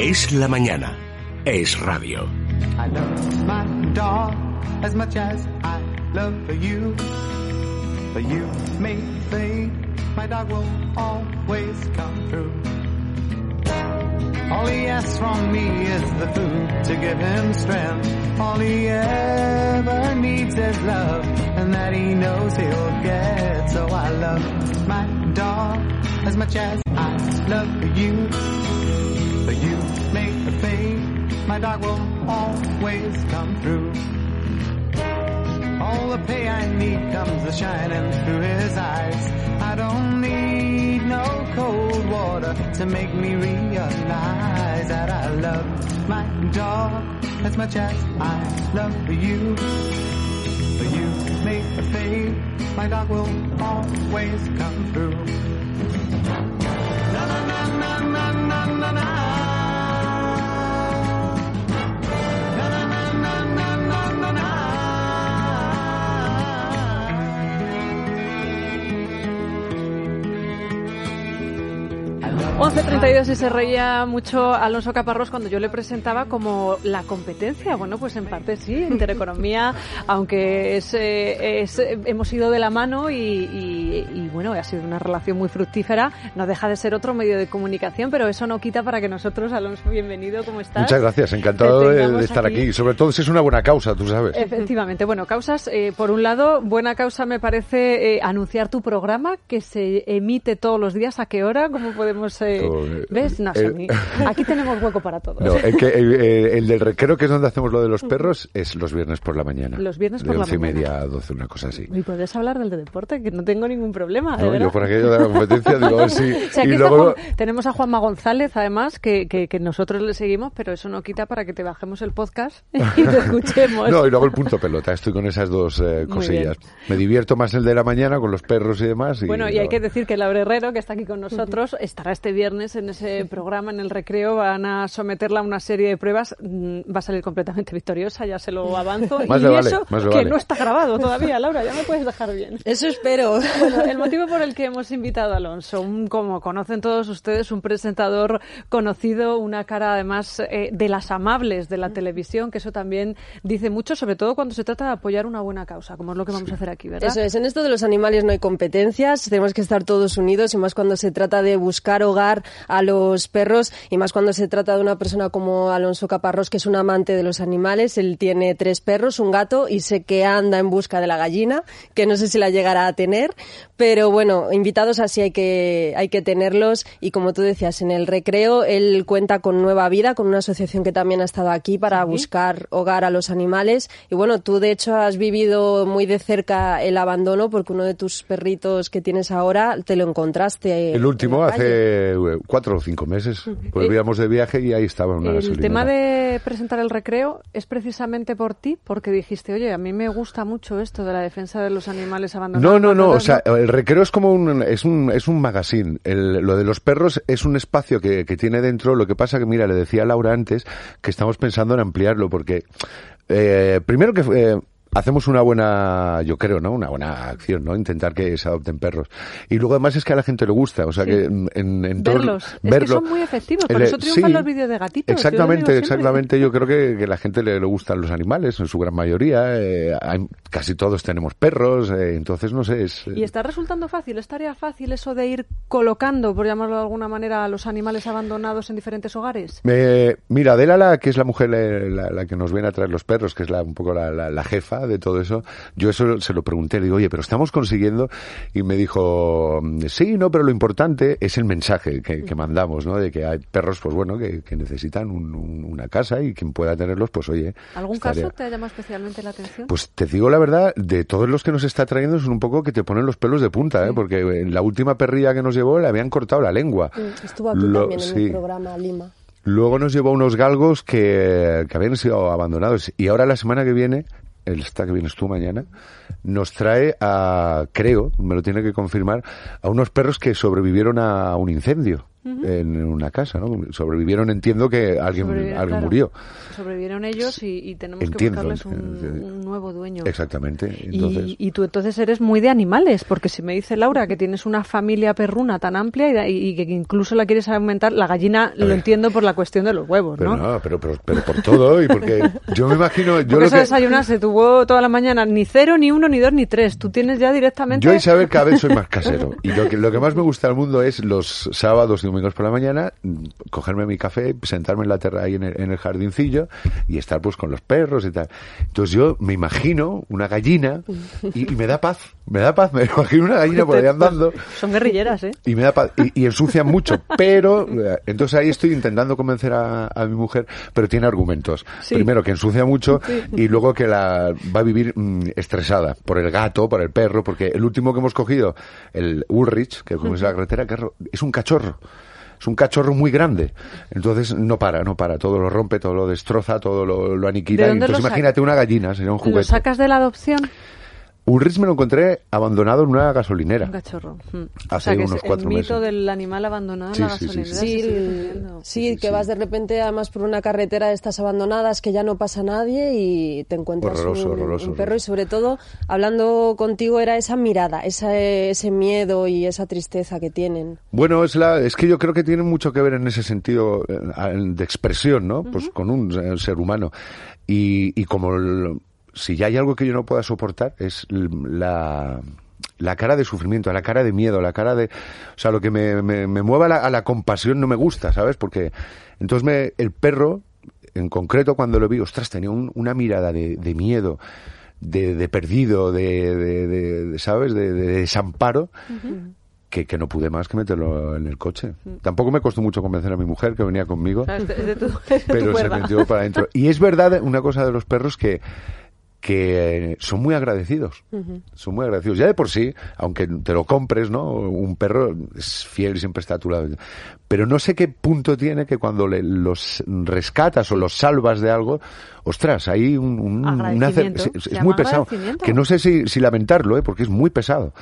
Es la mañana. Es radio. I love my dog as much as I love you. But you may think my dog will always come through. All he asks from me is the food to give him strength. All he ever needs is love, and that he knows he'll get. So I love my dog as much as I love you. You make the think my dog will always come through. All the pay I need comes a shining through his eyes. I don't need no cold water to make me realize that I love my dog as much as I love you. But you make the faith my dog will always come through. Na na na na na. Na 11.32 y se reía mucho Alonso Caparrós cuando yo le presentaba como la competencia. Bueno, pues en parte sí, Intereconomía, aunque es, eh, es- hemos ido de la mano y, y- y, bueno, ha sido una relación muy fructífera. No deja de ser otro medio de comunicación, pero eso no quita para que nosotros, Alonso, bienvenido, ¿cómo estás? Muchas gracias, encantado de, de estar aquí. Sobre todo si es una buena causa, tú sabes. Efectivamente. Bueno, causas, eh, por un lado, buena causa me parece eh, anunciar tu programa que se emite todos los días. ¿A qué hora? ¿Cómo podemos...? eh, Todo, eh, ¿Ves? No aquí tenemos hueco para todos. No, el, que, el, el del recreo, que es donde hacemos lo de los perros, es los viernes por la mañana. Los viernes por de la once y mañana. media a doce, una cosa así. Y puedes hablar del de deporte, que no tengo ningún problema. De No, verdad. yo por aquello de la competencia digo, a ver si... O sea, aquí y está luego... Juan- tenemos a Juanma González, además, que, que, que nosotros le seguimos, pero eso no quita para que te bajemos el podcast y te escuchemos. No, y luego el punto pelota. Estoy con esas dos eh, cosillas. Me divierto más el de la mañana con los perros y demás. Y, Bueno, y hay que decir que Laura Herrero, que está aquí con nosotros, estará este viernes en ese programa, en el recreo. Van a someterla a una serie de pruebas. Mm, Va a salir completamente victoriosa, ya se lo avanzo. Más y vale, eso más que vale. no está grabado todavía, Laura, ya me puedes dejar bien. Eso espero. Bueno, el motivo por el que hemos invitado a Alonso, un, como conocen todos ustedes, un presentador conocido, una cara además eh, de las amables de la televisión, que eso también dice mucho, sobre todo cuando se trata de apoyar una buena causa, como es lo que vamos a hacer aquí, ¿verdad? Eso es, en esto de los animales no hay competencias, tenemos que estar todos unidos y más cuando se trata de buscar hogar a los perros y más cuando se trata de una persona como Alonso Caparrós, que es un amante de los animales. Él tiene tres perros, un gato y sé que anda en busca de la gallina, que no sé si la llegará a tener, pero bueno, invitados así hay que, hay que tenerlos y como tú decías, en el recreo él cuenta con Nueva Vida, con una asociación que también ha estado aquí para buscar hogar a los animales y bueno, tú de hecho has vivido muy de cerca el abandono porque uno de tus perritos que tienes ahora te lo encontraste. El último, en hace eh, cuatro o cinco meses. Volvíamos de viaje y ahí estaba una El gasolinera. tema de presentar el recreo es precisamente por ti, porque dijiste, oye, a mí me gusta mucho esto de la defensa de los animales abandonados. No, no, no. O sea, el recreo es como un, es un, es un magazine. El- lo de los perros es un espacio que, que tiene dentro. Lo que pasa que, mira, le decía a Laura antes que estamos pensando en ampliarlo porque, eh, primero que, eh, Hacemos una buena, yo creo, ¿no? Una buena acción, ¿no? Intentar que se adopten perros. Y luego además es que a la gente le gusta, o sea Sí. que en, en, todo- Verlos. Que verlo- son muy efectivos, por eso triunfan sí, los vídeos de gatitos, Exactamente, exactamente. Yo creo que, que a la gente le, le gustan los animales, en su gran mayoría. eh, hay- casi todos tenemos perros, eh, entonces no sé, es... ¿Y está resultando fácil? ¿Es tarea fácil eso de ir colocando, por llamarlo de alguna manera, a los animales abandonados en diferentes hogares? Mira, Adela, la, que es la mujer la, la que nos viene a traer los perros, que es la, un poco la, la- la de todo eso, yo eso se lo pregunté, le digo, oye, pero estamos consiguiendo, y me dijo, sí, no, pero lo importante es el mensaje que, que mandamos, ¿no? De que hay perros, pues bueno, que, que necesitan un- un- una casa y quien pueda tenerlos, pues oye. ¿Algún estaría- caso te ha llamado especialmente la atención? Pues te digo la verdad, de todos los que nos está trayendo es un poco que te ponen los pelos de punta, ¿eh? Porque en la última perrilla que nos llevó le habían cortado la lengua. Mm, Estuvo aquí Lo- también en sí. el programa Lima. Luego nos llevó unos galgos que, que habían sido abandonados. Y ahora la semana que viene, el esta que vienes tú mañana, nos trae a, creo, me lo tiene que confirmar, a unos perros que sobrevivieron a un incendio. En una casa, ¿no? Sobrevivieron, entiendo que alguien, alguien claro. murió. Sobrevivieron ellos y, y tenemos Entiendo, que buscarles un, eh, un nuevo dueño. Exactamente. Entonces, Y, y tú entonces eres muy de animales, porque si me dice Laura que tienes una familia perruna tan amplia y, y que incluso la quieres aumentar, la gallina lo entiendo por la cuestión de los huevos, pero ¿no? no, pero, pero, pero por todo y porque yo me imagino, yo Porque lo eso que, desayunarse tu huevo toda la mañana, ni cero, ni uno, ni dos, ni tres. Tú tienes ya directamente... Yo, Isabel, cada vez soy más casero. Y lo que, lo que más me gusta del mundo es los sábados y domingos por la mañana, mm, cogerme mi café, sentarme en la terra ahí en el, en el jardincillo y estar pues con los perros y tal. Entonces yo me imagino una gallina y, y me da paz, me da paz, me imagino una gallina por ahí andando Son guerrilleras, ¿eh? y me da paz, y, y ensucian mucho, pero eh, entonces ahí estoy intentando convencer a, a mi mujer, pero tiene argumentos. Sí. Primero que ensucia mucho y luego que la va a vivir mm, estresada por el gato, por el perro, porque el último que hemos cogido, el Ulrich, que es la carretera, que es un cachorro. Es un cachorro muy grande. Entonces no para, no para. Todo lo rompe, todo lo destroza, todo lo, lo aniquila. ¿De dónde Entonces lo imagínate una gallina, sería un ¿Lo juguete. sacas de la adopción? Ulrich me lo encontré abandonado en una gasolinera. Un cachorro. Mm. Hace o sea, que unos cuatro el mito del animal abandonado Sí, en la sí, gasolinera. sí. El- sí, que vas de repente además por una carretera de estas abandonadas que ya no pasa nadie y te encuentras Horroroso, un, horroroso, un perro y sobre todo hablando contigo era esa mirada, esa, ese miedo y esa tristeza que tienen. Bueno, es la, es que yo creo que tiene mucho que ver en ese sentido eh, de expresión, ¿no? Pues con un eh, ser humano. Y, y como el- si ya hay algo que yo no pueda soportar es la la cara de sufrimiento, la cara de miedo, la cara de... O sea, lo que me, me, me mueva a la, a la compasión no me gusta, ¿sabes? Porque entonces me, el perro, en concreto cuando lo vi, ostras, tenía un- una mirada de, de miedo, de, de perdido, de, de- de- de, ¿sabes? De, de desamparo, que, que no pude más que meterlo en el coche. Tampoco me costó mucho convencer a mi mujer que venía conmigo, O sea, es de, es de tu, es de tu pero se metió para adentro. Y es verdad una cosa de los perros que que son muy agradecidos, son muy agradecidos. Ya de por sí, aunque te lo compres, ¿no? Un perro es fiel y siempre está a tu lado. Pero no sé qué punto tiene que cuando le- los rescatas o los salvas de algo, ostras, hay un, un- un es, muy pesado. Que no sé si, si lamentarlo, ¿eh? Porque es muy pesado.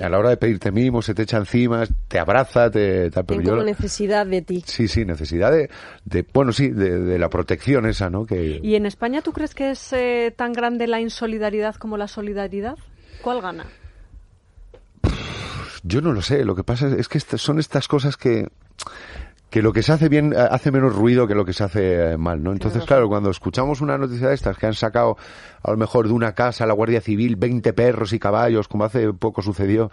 A la hora de pedirte mimos, se te echa encima, te abraza, te... te pero yo como necesidad de ti. Sí, sí, necesidad de, de bueno, sí, de, de la protección esa, ¿no? Que ¿Y en España tú crees que es eh, tan grande la insolidaridad como la solidaridad? ¿Cuál gana? yo no lo sé. Lo que pasa es, que son estas cosas que que lo que se hace bien eh, hace menos ruido que lo que se hace eh, mal, ¿no? Entonces, claro, cuando escuchamos una noticia de estas que han sacado a lo mejor de una casa la Guardia Civil 20 perros y caballos, como hace poco sucedió,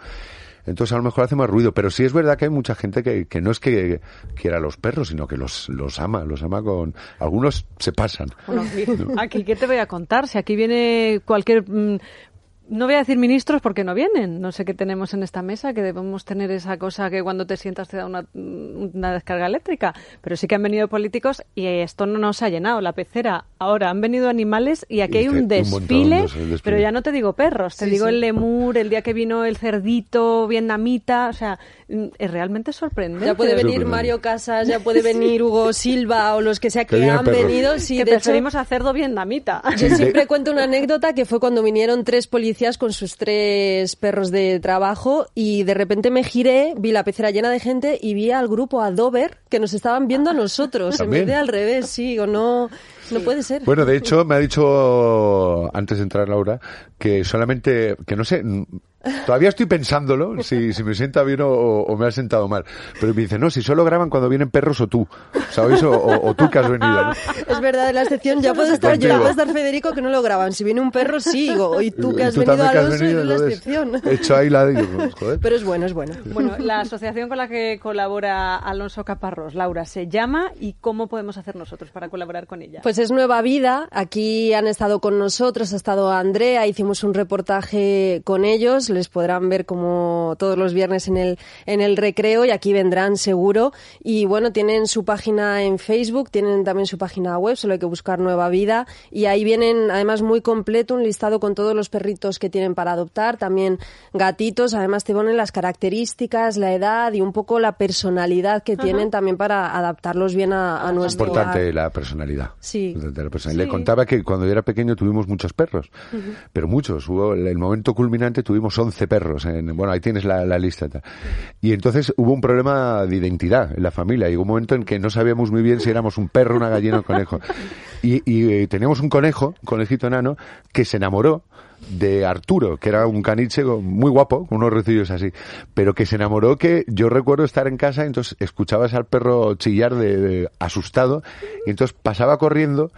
entonces a lo mejor hace más ruido. Pero sí es verdad que hay mucha gente que, que no es que quiera a los perros, sino que los, los ama, los ama con... Algunos se pasan. Bueno, aquí, aquí, ¿qué te voy a contar? Si aquí viene cualquier... no voy a decir ministros porque no vienen. No sé qué tenemos en esta mesa, que debemos tener esa cosa que cuando te sientas te da una, una descarga eléctrica. Pero sí que han venido políticos y esto no nos ha llenado la pecera. Ahora han venido animales y aquí Y hay un dice, un montón, desfile, no sé, pero ya no te digo perros, te Sí, digo sí. el lemur, el día que vino el cerdito vietnamita. O sea, mm, es realmente sorprendente. Ya puede de venir. Mario Casas, ya puede venir Hugo Silva o los que sea Que han perros. venido. Sí, que de hecho, preferimos a cerdo vietnamita. Yo siempre cuento una anécdota que fue cuando vinieron tres policías con sus tres perros de trabajo y de repente me giré, vi la pecera llena de gente y vi al grupo, a Dover, que nos estaban viendo a nosotros, en vez de al revés, sí, o no, no puede ser. Bueno, de hecho, me ha dicho antes de entrar Laura que solamente, que no sé, todavía estoy pensándolo, si, si me sienta bien o, o me ha sentado mal. Pero me dice, no, si solo graban cuando vienen perros o tú, ¿sabes? O, o- o tú que has venido. ¿no? Es verdad, en la excepción ya puede estar yo, Contigo. ya puede estar Federico que no lo graban. Si viene un perro, sí, digo, y tú que has tú venido que has Alonso, venido, eres la excepción. He hecho ahí la de pues, joder. Pero es bueno, es bueno. Bueno, la asociación con la que colabora Alonso Caparrós, Laura, se llama y cómo podemos hacer nosotros para colaborar con ella. Pues es Nueva Vida. Aquí han estado con nosotros, ha estado Andrea, hicimos un reportaje con ellos. Les podrán ver como todos los viernes en el, en el recreo y aquí vendrán seguro. Y bueno, tienen su página en Facebook, tienen también su página web, solo hay que buscar Nueva Vida. Y ahí vienen además muy completo un listado con todos los perritos que tienen para adoptar, también gatitos. Además te ponen las características, la edad y un poco la personalidad que tienen también para adaptarlos bien a, a Es nuestro importante hogar. la personalidad. Sí. La personalidad. Le contaba que cuando yo era pequeño tuvimos muchos perros, pero muchos. Hubo el momento culminante tuvimos 11 perros. En, bueno, ahí tienes la, lista. Y entonces hubo un problema de identidad en la familia. Llegó un momento en que no sabíamos muy bien si éramos un perro, una gallina o un conejo. Y, y eh, teníamos un conejo, un conejito enano, que se enamoró de Arturo, que era un caniche muy guapo, con unos recillos así, pero que se enamoró que yo recuerdo estar en casa y entonces escuchabas al perro chillar de asustado y entonces pasaba corriendo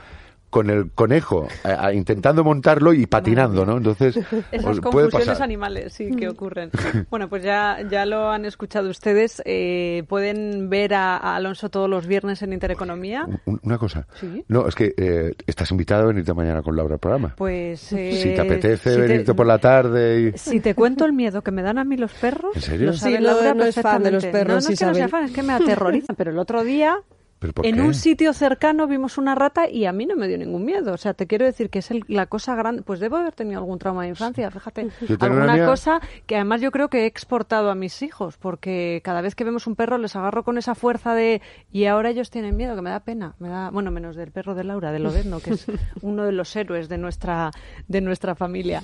con el conejo a- a- intentando montarlo y patinando, ¿no? Entonces Esas puede confusiones pasar. animales, sí, que ocurren. Bueno, pues ya, ya lo han escuchado ustedes. Eh, pueden ver a, a Alonso todos los viernes en Intereconomía. Un- Una cosa. Sí. No, es que eh, estás invitado a venirte mañana con Laura al programa. Pues eh, si te apetece si te- venirte por la tarde y... Si te cuento el miedo que me dan a mí los perros, ¿En serio? lo Sí, sabe no- Laura no es fan de los perros, No, no es que no sea fan, es que me aterrorizan. Pero el otro día, ¿Pero por en qué? un sitio cercano, vimos una rata y a mí no me dio ningún miedo. O sea, te quiero decir que es el- la cosa grande. Pues debo haber tenido algún trauma de infancia, fíjate. Alguna mía- cosa que además yo creo que he exportado a mis hijos, porque cada vez que vemos un perro les agarro con esa fuerza de. Y ahora ellos tienen miedo, que me da pena. Me da, bueno, menos del perro de Laura, de Lobezno, que es uno de los héroes de nuestra, de nuestra familia.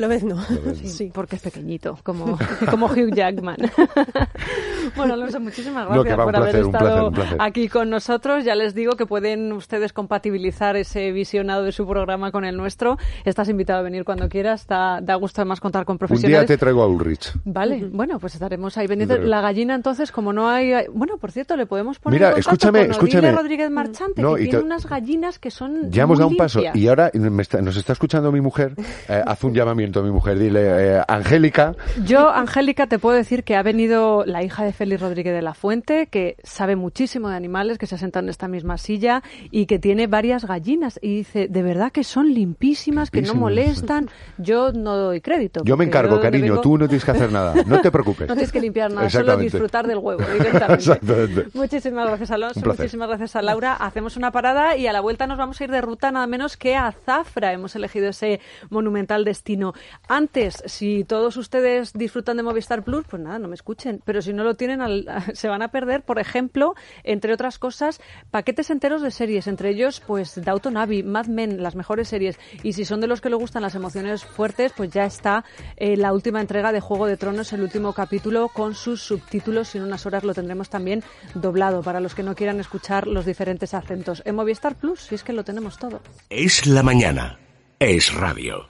¿Lo ves, no? ¿Se llama? Sí, porque es pequeñito, como, como Hugh Jackman. bueno, Alonso, muchísimas No, gracias que va, por haber placer, un estado placer, aquí con nosotros. Ya les digo que pueden ustedes compatibilizar ese visionado de su programa con el nuestro. Estás invitado a venir cuando quieras. Da, da gusto además contar con Un día profesionales. te traigo a Ulrich. Vale, bueno, pues estaremos ahí La gallina, entonces, como no hay... Bueno, por cierto, le podemos poner Mira, escúchame, con escúchame. Rodríguez Marchante, No, que y tiene te- unas gallinas que son Ya hemos dado un paso y ahora me está- nos está escuchando mi mujer. Eh, haz un llamamiento a mi mujer. Dile, eh, Angélica, Yo, Angélica, te puedo decir que ha venido la hija de Félix Rodríguez de la Fuente, que sabe muchísimo de animales, que se ha sentado en esta misma silla y que tiene varias gallinas. Y dice, de verdad que son limpísimas, que no molestan. Yo no doy crédito. yo me encargo, yo cariño. vengo- Tú no tienes que hacer nada. No te preocupes. No tienes que limpiar nada, solo disfrutar del huevo directamente. Exactamente. Muchísimas gracias, Alonso. Muchísimas gracias a Laura. Hacemos una parada y a la vuelta nos vamos a ir de ruta nada menos que a Zafra. Hemos elegido ese monumental destino. Antes, si todos ustedes disfrutan de Movistar Plus, pues nada, no me escuchen. Pero si no lo se van a perder, por ejemplo, entre otras cosas, paquetes enteros de series. Entre ellos, pues Downton Abbey, Mad Men, las mejores series. Y si son de los que le gustan las emociones fuertes, pues ya está eh, la última entrega de Juego de Tronos, el último capítulo con sus subtítulos. Y en unas horas lo tendremos también doblado para los que no quieran escuchar los diferentes acentos. En Movistar Plus, si es que lo tenemos todo. Es la mañana. Es radio.